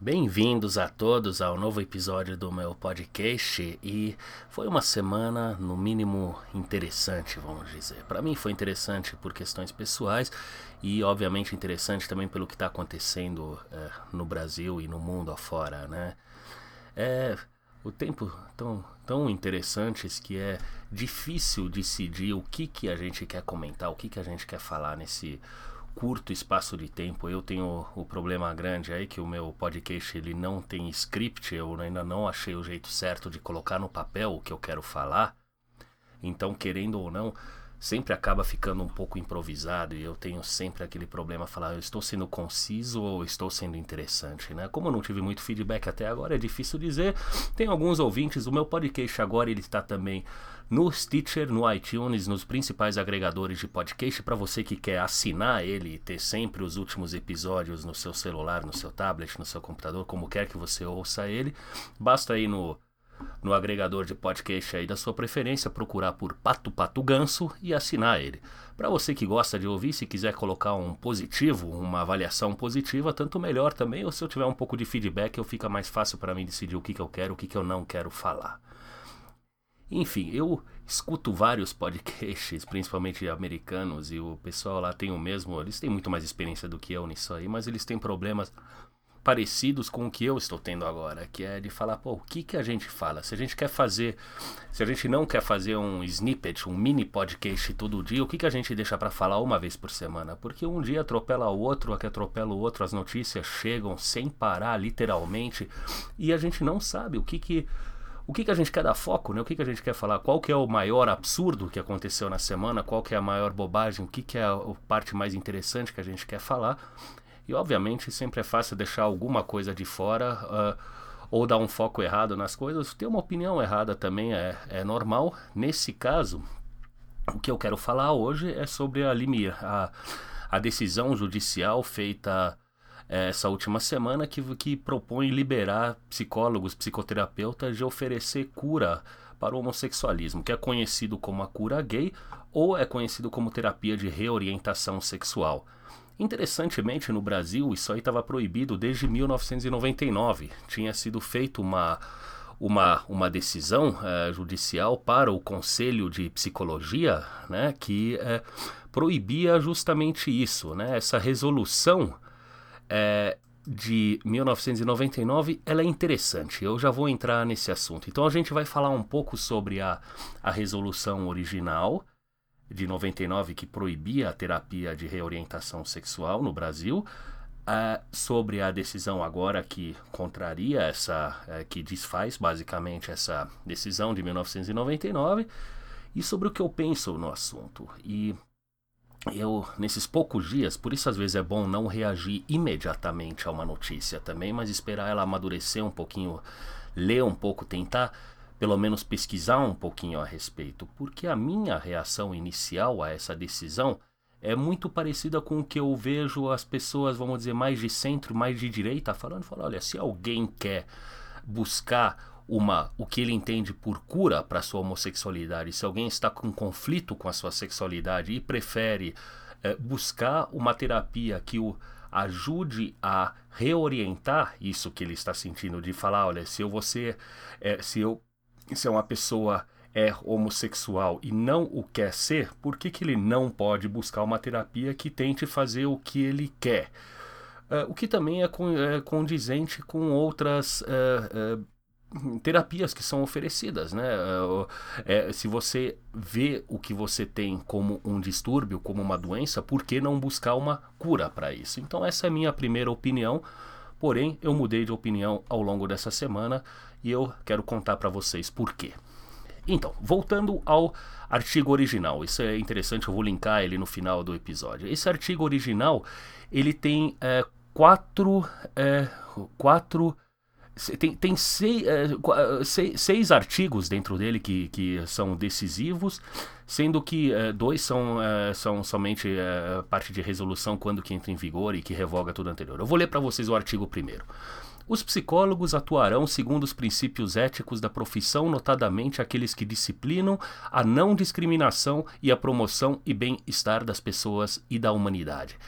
Bem-vindos a todos ao novo episódio do meu podcast e foi uma semana no mínimo interessante, vamos dizer. Para mim foi interessante por questões pessoais e obviamente interessante também pelo que está acontecendo é, no Brasil e no mundo afora, né? É o tempo tão tão interessantes que é difícil decidir o que que a gente quer comentar, o que que a gente quer falar nesse curto espaço de tempo. Eu tenho o problema grande aí que o meu podcast ele não tem script, eu ainda não achei o jeito certo de colocar no papel o que eu quero falar. Então, querendo ou não, sempre acaba ficando um pouco improvisado e eu tenho sempre aquele problema falar eu estou sendo conciso ou estou sendo interessante, né? Como eu não tive muito feedback até agora, é difícil dizer. Tem alguns ouvintes, o meu podcast agora ele está também no Stitcher, no iTunes, nos principais agregadores de podcast para você que quer assinar ele e ter sempre os últimos episódios no seu celular, no seu tablet, no seu computador, como quer que você ouça ele. Basta ir no no agregador de podcast aí da sua preferência, procurar por Pato Pato Ganso e assinar ele. Para você que gosta de ouvir, se quiser colocar um positivo, uma avaliação positiva, tanto melhor também, ou se eu tiver um pouco de feedback, eu fica mais fácil para mim decidir o que, que eu quero, o que, que eu não quero falar. Enfim, eu escuto vários podcasts, principalmente americanos, e o pessoal lá tem o mesmo. Eles têm muito mais experiência do que eu nisso aí, mas eles têm problemas parecidos com o que eu estou tendo agora, que é de falar, pô, o que, que a gente fala? Se a gente quer fazer, se a gente não quer fazer um snippet, um mini podcast todo dia, o que, que a gente deixa para falar uma vez por semana? Porque um dia atropela o outro, a que atropela o outro, as notícias chegam sem parar, literalmente, e a gente não sabe o que que o que, que a gente quer dar foco, né? O que, que a gente quer falar? Qual que é o maior absurdo que aconteceu na semana? Qual que é a maior bobagem? O que, que é a parte mais interessante que a gente quer falar? E obviamente sempre é fácil deixar alguma coisa de fora uh, ou dar um foco errado nas coisas. Ter uma opinião errada também é, é normal. Nesse caso, o que eu quero falar hoje é sobre a, a, a decisão judicial feita essa última semana que, que propõe liberar psicólogos, psicoterapeutas de oferecer cura para o homossexualismo, que é conhecido como a cura gay ou é conhecido como terapia de reorientação sexual. Interessantemente, no Brasil, isso aí estava proibido desde 1999. Tinha sido feita uma, uma, uma decisão é, judicial para o Conselho de Psicologia né, que é, proibia justamente isso. Né, essa resolução é, de 1999 ela é interessante. Eu já vou entrar nesse assunto. Então a gente vai falar um pouco sobre a, a resolução original de 99 que proibia a terapia de reorientação sexual no Brasil. Uh, sobre a decisão agora que contraria essa, uh, que desfaz basicamente essa decisão de 1999 e sobre o que eu penso no assunto. E eu, nesses poucos dias, por isso às vezes é bom não reagir imediatamente a uma notícia também, mas esperar ela amadurecer um pouquinho, ler um pouco, tentar pelo menos pesquisar um pouquinho a respeito, porque a minha reação inicial a essa decisão é muito parecida com o que eu vejo as pessoas, vamos dizer, mais de centro, mais de direita, falando, falando olha, se alguém quer buscar uma o que ele entende por cura para sua homossexualidade, se alguém está com conflito com a sua sexualidade e prefere é, buscar uma terapia que o ajude a reorientar isso que ele está sentindo, de falar, olha, se eu você, é, se eu se é uma pessoa é homossexual e não o quer ser, por que, que ele não pode buscar uma terapia que tente fazer o que ele quer? Uh, o que também é, é, condizente com outras uh, uh, terapias que são oferecidas, né? É, se você vê o que você tem como um distúrbio, como uma doença, por que não buscar uma cura para isso? Então essa é a minha primeira opinião. Porém, eu mudei de opinião ao longo dessa semana e eu quero contar para vocês por quê. Então, voltando ao artigo original, isso é interessante, eu vou linkar ele no final do episódio. Esse artigo original ele tem é, quatro, é, quatro tem, tem seis, é, é, seis, seis, artigos dentro dele que, que são decisivos, sendo que é, dois são, são somente parte de resolução quando que entra em vigor e que revoga tudo anterior. Eu vou ler para vocês o artigo primeiro. Os psicólogos atuarão segundo os princípios éticos da profissão, notadamente aqueles que disciplinam a não discriminação e a promoção e bem-estar das pessoas e da humanidade.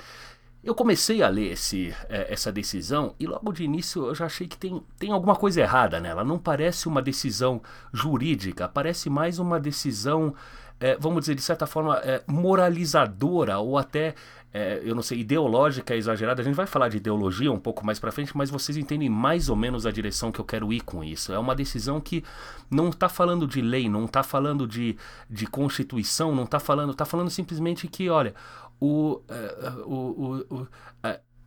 Eu comecei a ler esse, é, essa decisão e logo de início eu já achei que tem, tem alguma coisa errada nela. Não parece uma decisão jurídica, parece mais uma decisão, é, vamos dizer, de certa forma, é, moralizadora ou até, é, eu não sei, ideológica exagerada. A gente vai falar de ideologia um pouco mais para frente, mas vocês entendem mais ou menos a direção que eu quero ir com isso. É uma decisão que não está falando de lei, não está falando de, de constituição, não está falando, está falando simplesmente que, olha, o, uh, o, o, o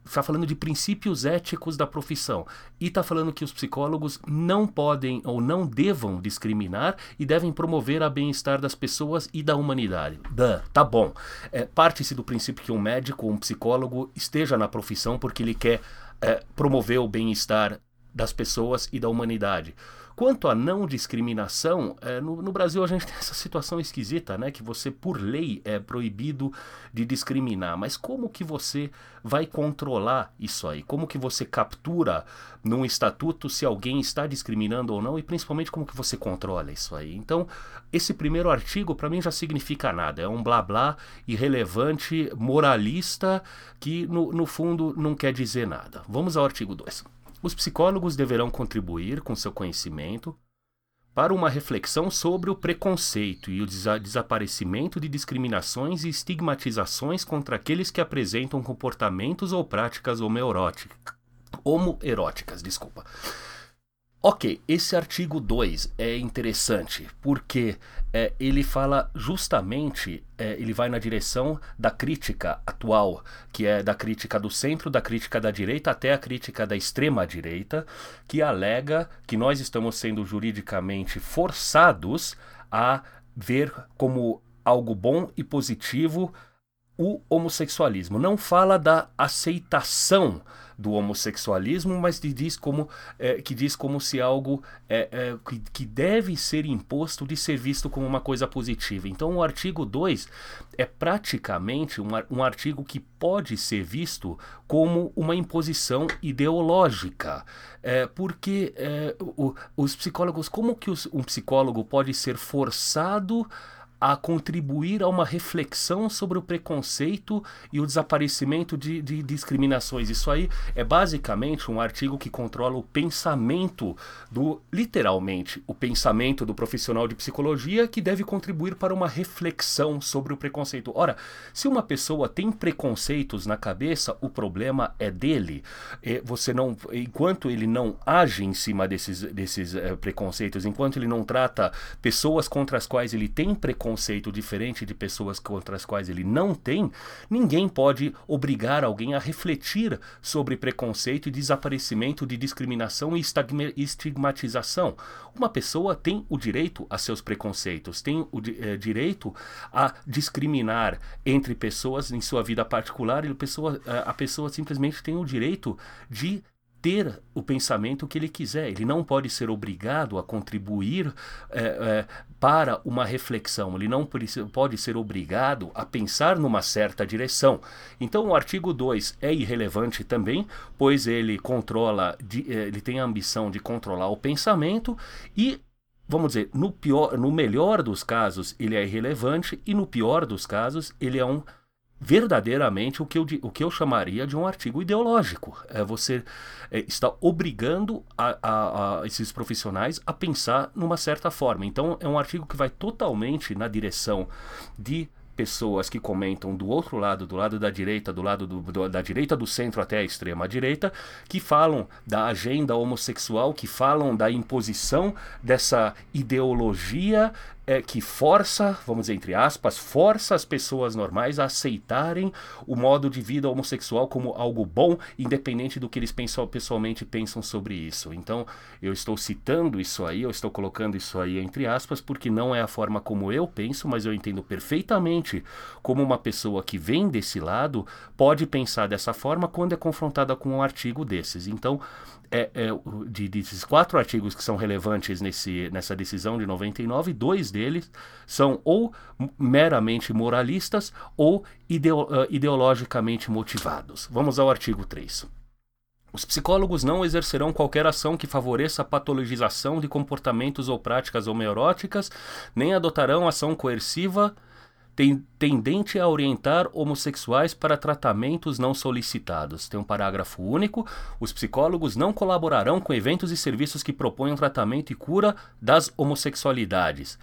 está falando de princípios éticos da profissão e está falando que os psicólogos não podem ou não devam discriminar e devem promover a bem-estar das pessoas e da humanidade. Duh, tá bom. É, Parte-se do princípio que um médico, um psicólogo esteja na profissão porque ele quer é, promover o bem-estar das pessoas e da humanidade. Quanto à não discriminação, é, no, no, Brasil a gente tem essa situação esquisita, né? Que você, por lei, é proibido de discriminar. Mas como que você vai controlar isso aí? Como que você captura num estatuto se alguém está discriminando ou não? E principalmente como que você controla isso aí? Então, esse primeiro artigo para mim já significa nada. É um blá blá irrelevante, moralista, que no, no fundo não quer dizer nada. Vamos ao artigo 2. Os psicólogos deverão contribuir com seu conhecimento para uma reflexão sobre o preconceito e o desaparecimento de discriminações e estigmatizações contra aqueles que apresentam comportamentos ou práticas homoeróticas. Homoeróticas, desculpa. Ok, esse artigo 2 é interessante porque é, ele fala justamente, é, ele vai na direção da crítica atual, que é da crítica do centro, da crítica da direita até a crítica da extrema direita, que alega que nós estamos sendo juridicamente forçados a ver como algo bom e positivo o homossexualismo. Não fala da aceitação do homossexualismo, mas que diz como, é, que diz como se algo é, é, que, que, deve ser imposto de ser visto como uma coisa positiva. Então, o artigo 2 é praticamente um, um artigo que pode ser visto como uma imposição ideológica. É, porque é, o, os psicólogos, como que os, um psicólogo pode ser forçado a contribuir a uma reflexão sobre o preconceito e o desaparecimento de, de, discriminações. Isso aí é basicamente um artigo que controla o pensamento do, literalmente, o pensamento do profissional de psicologia que deve contribuir para uma reflexão sobre o preconceito. Ora, se uma pessoa tem preconceitos na cabeça, o problema é dele. É, você não, enquanto ele não age em cima desses, desses é, preconceitos, enquanto ele não trata pessoas contra as quais ele tem preconceito preconceito diferente de pessoas contra as quais ele não tem, ninguém pode obrigar alguém a refletir sobre preconceito e desaparecimento de discriminação e estigmatização. Uma pessoa tem o direito a seus preconceitos, tem o é, direito a discriminar entre pessoas em sua vida particular e a pessoa, a pessoa simplesmente tem o direito de ter o pensamento que ele quiser. Ele não pode ser obrigado a contribuir é, é, para uma reflexão. Ele não pode ser obrigado a pensar numa certa direção. Então, o artigo 2 é irrelevante também, pois ele controla, é, ele tem a ambição de controlar o pensamento e vamos dizer, no pior, no melhor dos casos, ele é irrelevante e no pior dos casos, ele é um verdadeiramente o que eu, o que eu chamaria de um artigo ideológico. É você é, está obrigando a, a, a, esses profissionais a pensar numa certa forma. Então, é um artigo que vai totalmente na direção de pessoas que comentam do outro lado, do lado da direita, do lado do, do, da direita do centro até a extrema direita, que falam da agenda homossexual, que falam da imposição dessa ideologia é, que força, vamos dizer entre aspas, força as pessoas normais a aceitarem o modo de vida homossexual como algo bom, independente do que eles pensam, pessoalmente pensam sobre isso. Então, eu estou citando isso aí, eu estou colocando isso aí entre aspas, porque não é a forma como eu penso, mas eu entendo perfeitamente como uma pessoa que vem desse lado pode pensar dessa forma quando é confrontada com um artigo desses. Então, é, é, de, desses quatro artigos que são relevantes nesse, nessa decisão de 99, dois deles são ou meramente moralistas ou ideo, uh, ideologicamente motivados. Vamos ao artigo 3. Os psicólogos não exercerão qualquer ação que favoreça a patologização de comportamentos ou práticas homeoróticas, nem adotarão ação coerciva tendente a orientar homossexuais para tratamentos não solicitados. Tem um parágrafo único. Os psicólogos não colaborarão com eventos e serviços que proponham tratamento e cura das homossexualidades.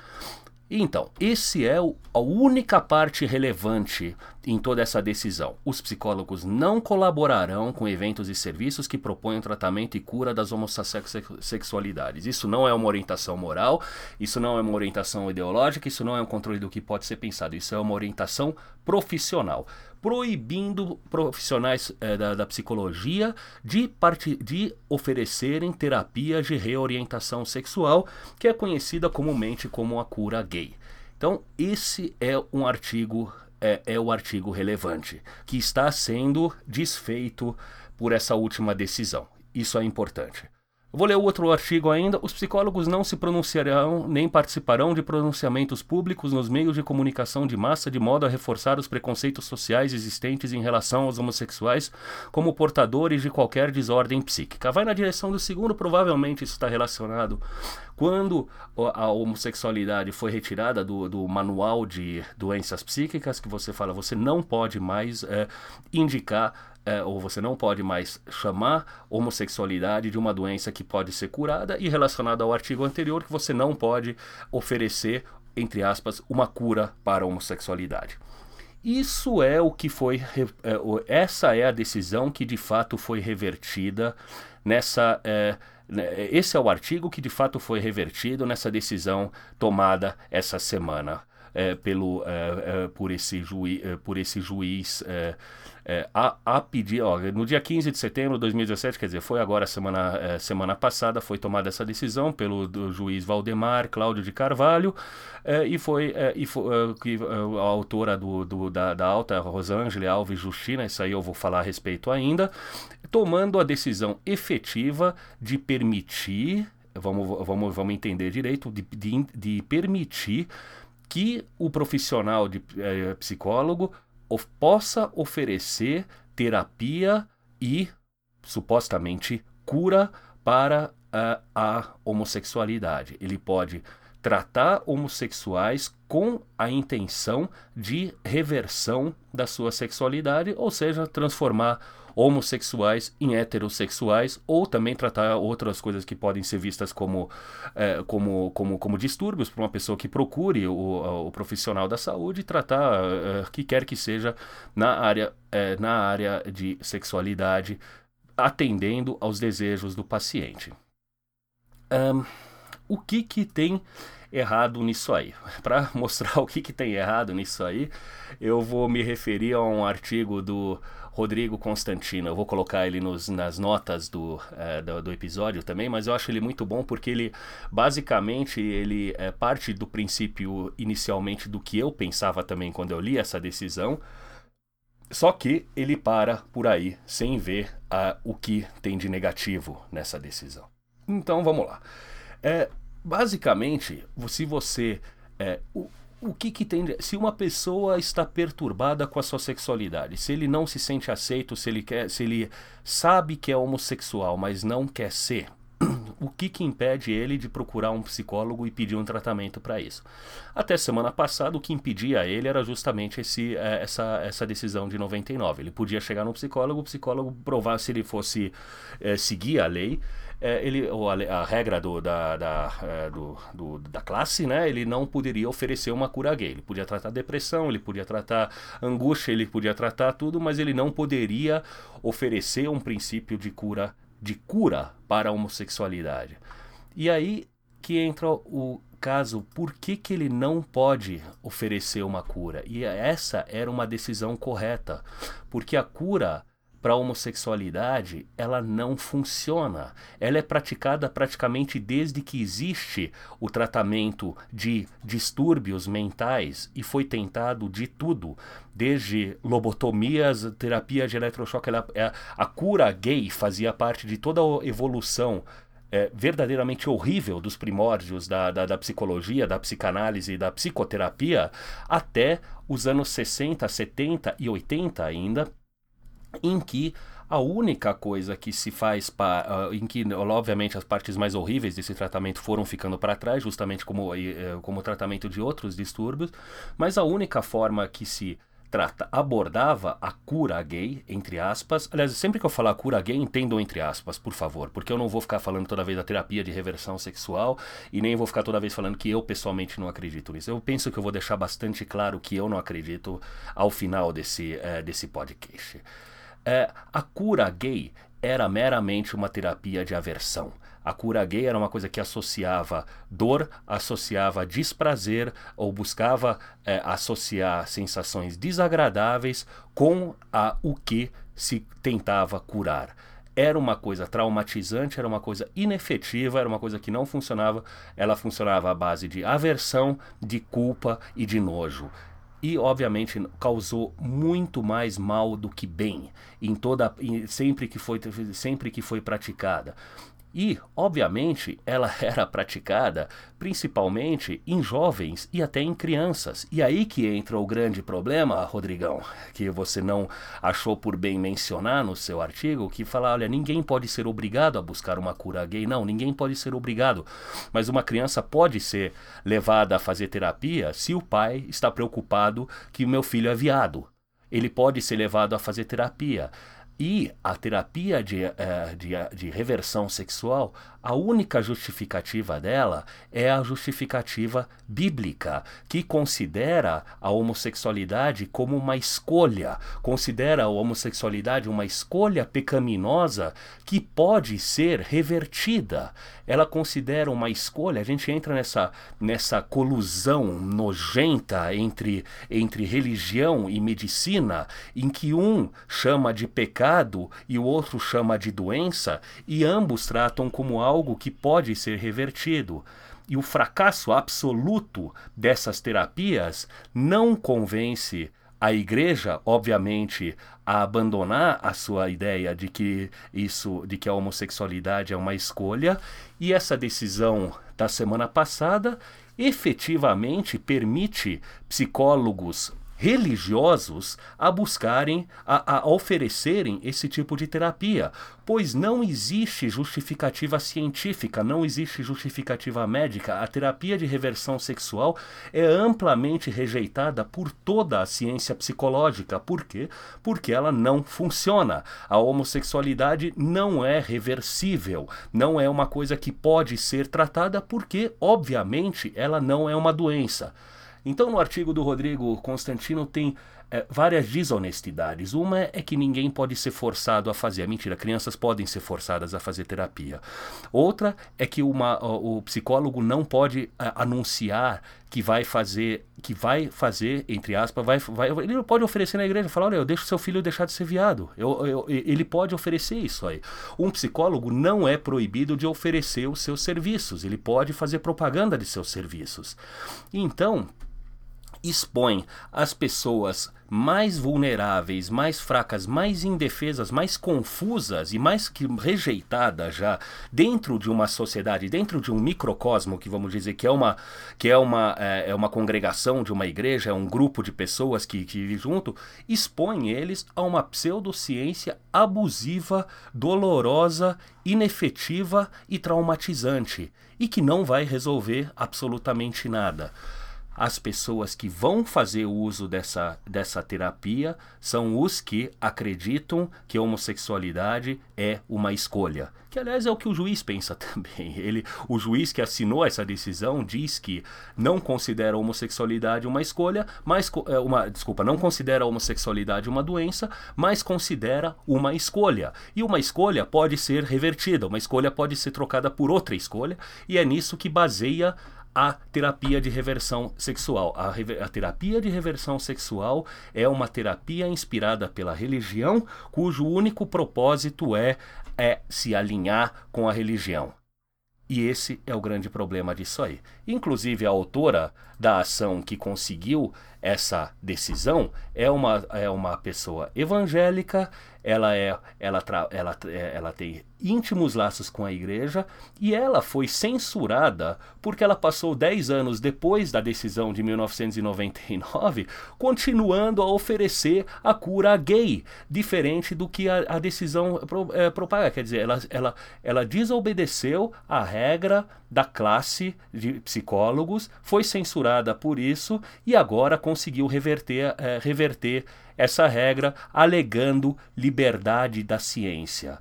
Então, esse é o, a única parte relevante em toda essa decisão. Os psicólogos não colaborarão com eventos e serviços que proponham tratamento e cura das homossexualidades. Isso não é uma orientação moral, isso não é uma orientação ideológica, isso não é um controle do que pode ser pensado, isso é uma orientação profissional proibindo profissionais é, da, da, psicologia de, part... de oferecerem terapias de reorientação sexual, que é conhecida comumente como a cura gay. Então, esse é um artigo, é, é o artigo relevante, que está sendo desfeito por essa última decisão. Isso é importante. Vou ler outro artigo ainda. Os psicólogos não se pronunciarão nem participarão de pronunciamentos públicos nos meios de comunicação de massa de modo a reforçar os preconceitos sociais existentes em relação aos homossexuais como portadores de qualquer desordem psíquica. Vai na direção do segundo, provavelmente isso está relacionado quando a homossexualidade foi retirada do, do, manual de doenças psíquicas, que você fala, você não pode mais é, indicar é, ou você não pode mais chamar homossexualidade de uma doença que pode ser curada e relacionado ao artigo anterior que você não pode oferecer, entre aspas, uma cura para a homossexualidade. Isso é o que foi. É, essa é a decisão que de fato foi revertida nessa. É, né, esse é o artigo que de fato foi revertido nessa decisão tomada essa semana é, pelo, é, é, por, esse juiz, é, por esse juiz é, a, a, pedir, ó, no dia 15 de setembro de 2017, quer dizer, foi agora semana, é, semana passada, foi tomada essa decisão pelo juiz Valdemar Cláudio de Carvalho, é, e foi, é, e foi é, que, é, a autora do, do, da, da alta, Rosângela Alves Justina, isso aí eu vou falar a respeito ainda, tomando a decisão efetiva de permitir, vamos, vamos, vamos entender direito, de, de, de permitir que o profissional de psicólogo of, possa oferecer terapia e supostamente cura para a, a homossexualidade. Ele pode tratar homossexuais com a intenção de reversão da sua sexualidade, ou seja, transformar homossexuais em heterossexuais, ou também tratar outras coisas que podem ser vistas como, é, como, como, como distúrbios para uma pessoa que procure o, o profissional da saúde tratar é, que quer que seja na área, é, na área de sexualidade, atendendo aos desejos do paciente. Um, o que, que tem errado nisso aí. Para mostrar o que, que tem errado nisso aí, eu vou me referir a um artigo do Rodrigo Constantino. Eu vou colocar ele nos, nas notas do, é, do, do, episódio também, mas eu acho ele muito bom porque ele, basicamente, ele é parte do princípio inicialmente do que eu pensava também quando eu li essa decisão. Só que ele para por aí sem ver uh, o que tem de negativo nessa decisão. Então vamos lá. É, basicamente, se você. É, o, o que, que tem. Se uma pessoa está perturbada com a sua sexualidade, se ele não se sente aceito, se ele quer. Se ele sabe que é homossexual, mas não quer ser, o que, que impede ele de procurar um psicólogo e pedir um tratamento para isso? Até semana passada, o que impedia ele era justamente esse, é, essa, essa decisão de 99. Ele podia chegar no psicólogo, o psicólogo provar se ele fosse é, seguir a lei, é, ele, a, a, regra do, da, da, é, do, do, da classe, né, ele não poderia oferecer uma cura gay. Ele podia tratar depressão, ele podia tratar angústia, ele podia tratar tudo, mas ele não poderia oferecer um princípio de cura, de cura para a homossexualidade. E aí que entra o caso, por que, que ele não pode oferecer uma cura? E essa era uma decisão correta, porque a cura para a homossexualidade, ela não funciona. Ela é praticada praticamente desde que existe o tratamento de distúrbios mentais e foi tentado de tudo, desde lobotomias, terapia de eletrochoque. Ela, é, a cura gay fazia parte de toda a evolução é, verdadeiramente horrível dos primórdios da, da, da, psicologia, da psicanálise e da psicoterapia até os anos 60, 70 e 80 ainda, em que A única coisa que se faz, pa, uh, em que, obviamente, as partes mais horríveis desse tratamento foram ficando para trás, justamente como, uh, como tratamento de outros distúrbios, mas a única forma que se trata, abordava a cura gay, entre aspas. Aliás, sempre que eu falar cura gay, entendam entre aspas, por favor, porque eu não vou ficar falando toda vez da terapia de reversão sexual e nem vou ficar toda vez falando que eu pessoalmente não acredito nisso. Eu penso que eu vou deixar bastante claro que eu não acredito ao final desse, é, desse podcast. É, a cura gay era meramente uma terapia de aversão. A cura gay era uma coisa que associava dor, associava desprazer ou buscava é, associar sensações desagradáveis com a, o que se tentava curar. Era uma coisa traumatizante, era uma coisa inefetiva, era uma coisa que não funcionava. Ela funcionava à base de aversão, de culpa e de nojo e obviamente causou muito mais mal do que bem em toda sempre que foi sempre que foi praticada e, obviamente, ela era praticada principalmente em jovens e até em crianças. E aí que entra o grande problema, Rodrigão, que você não achou por bem mencionar no seu artigo, que fala, olha, ninguém pode ser obrigado a buscar uma cura gay. Não, ninguém pode ser obrigado. Mas uma criança pode ser levada a fazer terapia se o pai está preocupado que o meu filho é viado. Ele pode ser levado a fazer terapia. E a terapia de, uh, de, de reversão sexual, a única justificativa dela é a justificativa bíblica, que considera a homossexualidade como uma escolha, considera a homossexualidade uma escolha pecaminosa que pode ser revertida. Ela considera uma escolha, a gente entra nessa, nessa colusão nojenta entre, entre religião e medicina, em que um chama de pecado e o outro chama de doença, e ambos tratam como algo que pode ser revertido. E o fracasso absoluto dessas terapias não convence a igreja, obviamente, a abandonar a sua ideia de que isso, de que a homossexualidade é uma escolha, e essa decisão da semana passada efetivamente permite psicólogos religiosos a buscarem, a, a oferecerem esse tipo de terapia, pois não existe justificativa científica, não existe justificativa médica. A terapia de reversão sexual é amplamente rejeitada por toda a ciência psicológica. Por quê? Porque ela não funciona. A homossexualidade não é reversível, não é uma coisa que pode ser tratada porque, obviamente, ela não é uma doença. Então, no artigo do Rodrigo Constantino tem é, várias desonestidades. Uma é que ninguém pode ser forçado a fazer. Mentira, crianças podem ser forçadas a fazer terapia. Outra é que uma, o psicólogo não pode é, anunciar que vai fazer, que vai fazer, entre aspas, vai, vai, ele pode oferecer na igreja, falar, olha, eu deixo seu filho deixar de ser viado. Eu, eu, ele pode oferecer isso aí. Um psicólogo não é proibido de oferecer os seus serviços. Ele pode fazer propaganda de seus serviços. Então, expõe as pessoas mais vulneráveis, mais fracas, mais indefesas, mais confusas e mais que rejeitadas já dentro de uma sociedade, dentro de um microcosmo que vamos dizer que é uma que é uma é, é uma congregação de uma igreja, é um grupo de pessoas que, que vive junto, expõe eles a uma pseudociência abusiva, dolorosa, inefetiva e traumatizante e que não vai resolver absolutamente nada as pessoas que vão fazer uso dessa, dessa terapia são os que acreditam que a homossexualidade é uma escolha. Que, aliás, é o que o juiz pensa também. Ele, o juiz que assinou essa decisão diz que não considera a homossexualidade uma escolha, mas é, uma, desculpa, não considera a homossexualidade uma doença, mas considera uma escolha. E uma escolha pode ser revertida, uma escolha pode ser trocada por outra escolha, e é nisso que baseia a terapia de reversão sexual. A, a, terapia de reversão sexual é uma terapia inspirada pela religião, cujo único propósito é, é se alinhar com a religião. E esse é o grande problema disso aí. Inclusive, a autora da ação que conseguiu essa decisão é uma, é uma pessoa evangélica, ela é ela, ela, é, ela tem íntimos laços com a igreja e ela foi censurada porque ela passou 10 anos depois da decisão de 1999 continuando a oferecer a cura gay, diferente do que a, a decisão é, propaga. Quer dizer, ela, ela, ela desobedeceu a regra da classe de psicólogos, foi censurada por isso e agora conseguiu reverter, é, reverter essa regra alegando liberdade da ciência.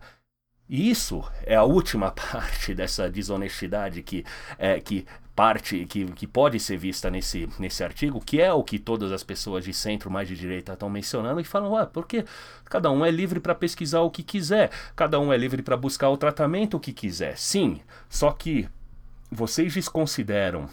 E isso é a última parte dessa desonestidade que, é, que parte que, que pode ser vista nesse, nesse artigo, que é o que todas as pessoas de centro, mais de direita, estão mencionando, e falam, ah, porque cada um é livre para pesquisar o que quiser, cada um é livre para buscar o tratamento que quiser. Sim, só que vocês desconsideram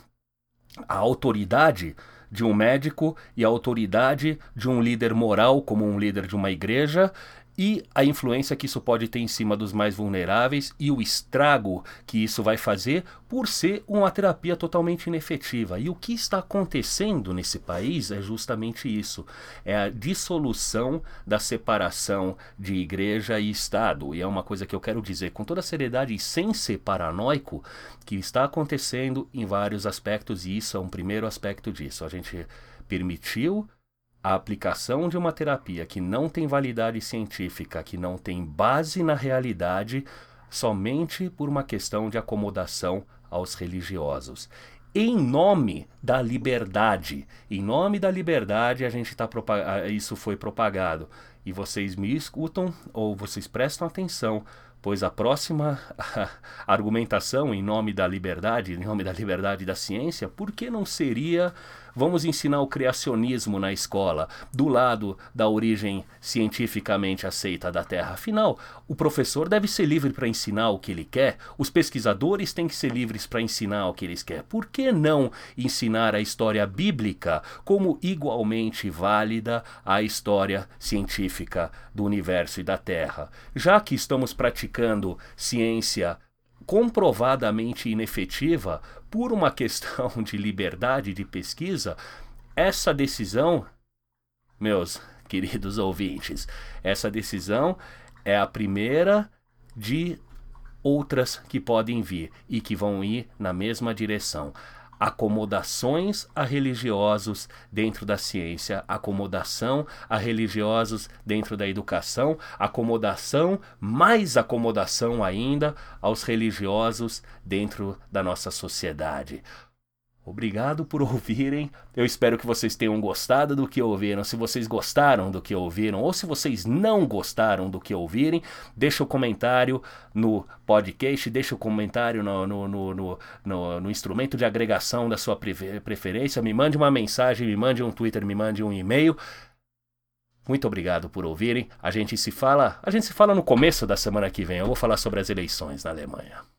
a autoridade de um médico e a autoridade de um líder moral, como um líder de uma igreja, e a influência que isso pode ter em cima dos mais vulneráveis e o estrago que isso vai fazer por ser uma terapia totalmente inefetiva. E o que está acontecendo nesse país é justamente isso: é a dissolução da separação de igreja e Estado. E é uma coisa que eu quero dizer com toda seriedade e sem ser paranoico, que está acontecendo em vários aspectos, e isso é um primeiro aspecto disso. A gente permitiu a aplicação de uma terapia que não tem validade científica, que não tem base na realidade, somente por uma questão de acomodação aos religiosos. Em nome da liberdade, em nome da liberdade, a gente tá isso foi propagado. E vocês me escutam ou vocês prestam atenção pois a próxima argumentação em nome da liberdade, em nome da liberdade da ciência, por que não seria vamos ensinar o criacionismo na escola, do lado da origem cientificamente aceita da Terra? Afinal, o professor deve ser livre para ensinar o que ele quer, os pesquisadores têm que ser livres para ensinar o que eles querem. Por que não ensinar a história bíblica como igualmente válida à história científica do universo e da Terra? Já que estamos praticando ciência comprovadamente inefetiva por uma questão de liberdade de pesquisa, essa decisão, meus queridos ouvintes, essa decisão é a primeira de outras que podem vir e que vão ir na mesma direção acomodações a religiosos dentro da ciência, acomodação a religiosos dentro da educação, acomodação, mais acomodação ainda aos religiosos dentro da nossa sociedade. Obrigado por ouvirem. Eu espero que vocês tenham gostado do que ouviram. Se vocês gostaram do que ouviram ou se vocês não gostaram do que ouvirem, deixa o um comentário no podcast, deixa o um comentário no, no, no, no, no instrumento de agregação da sua preferência. Me mande uma mensagem, me mande um Twitter, me mande um e-mail. Muito obrigado por ouvirem. A gente se fala, a gente se fala no começo da semana que vem. Eu vou falar sobre as eleições na Alemanha.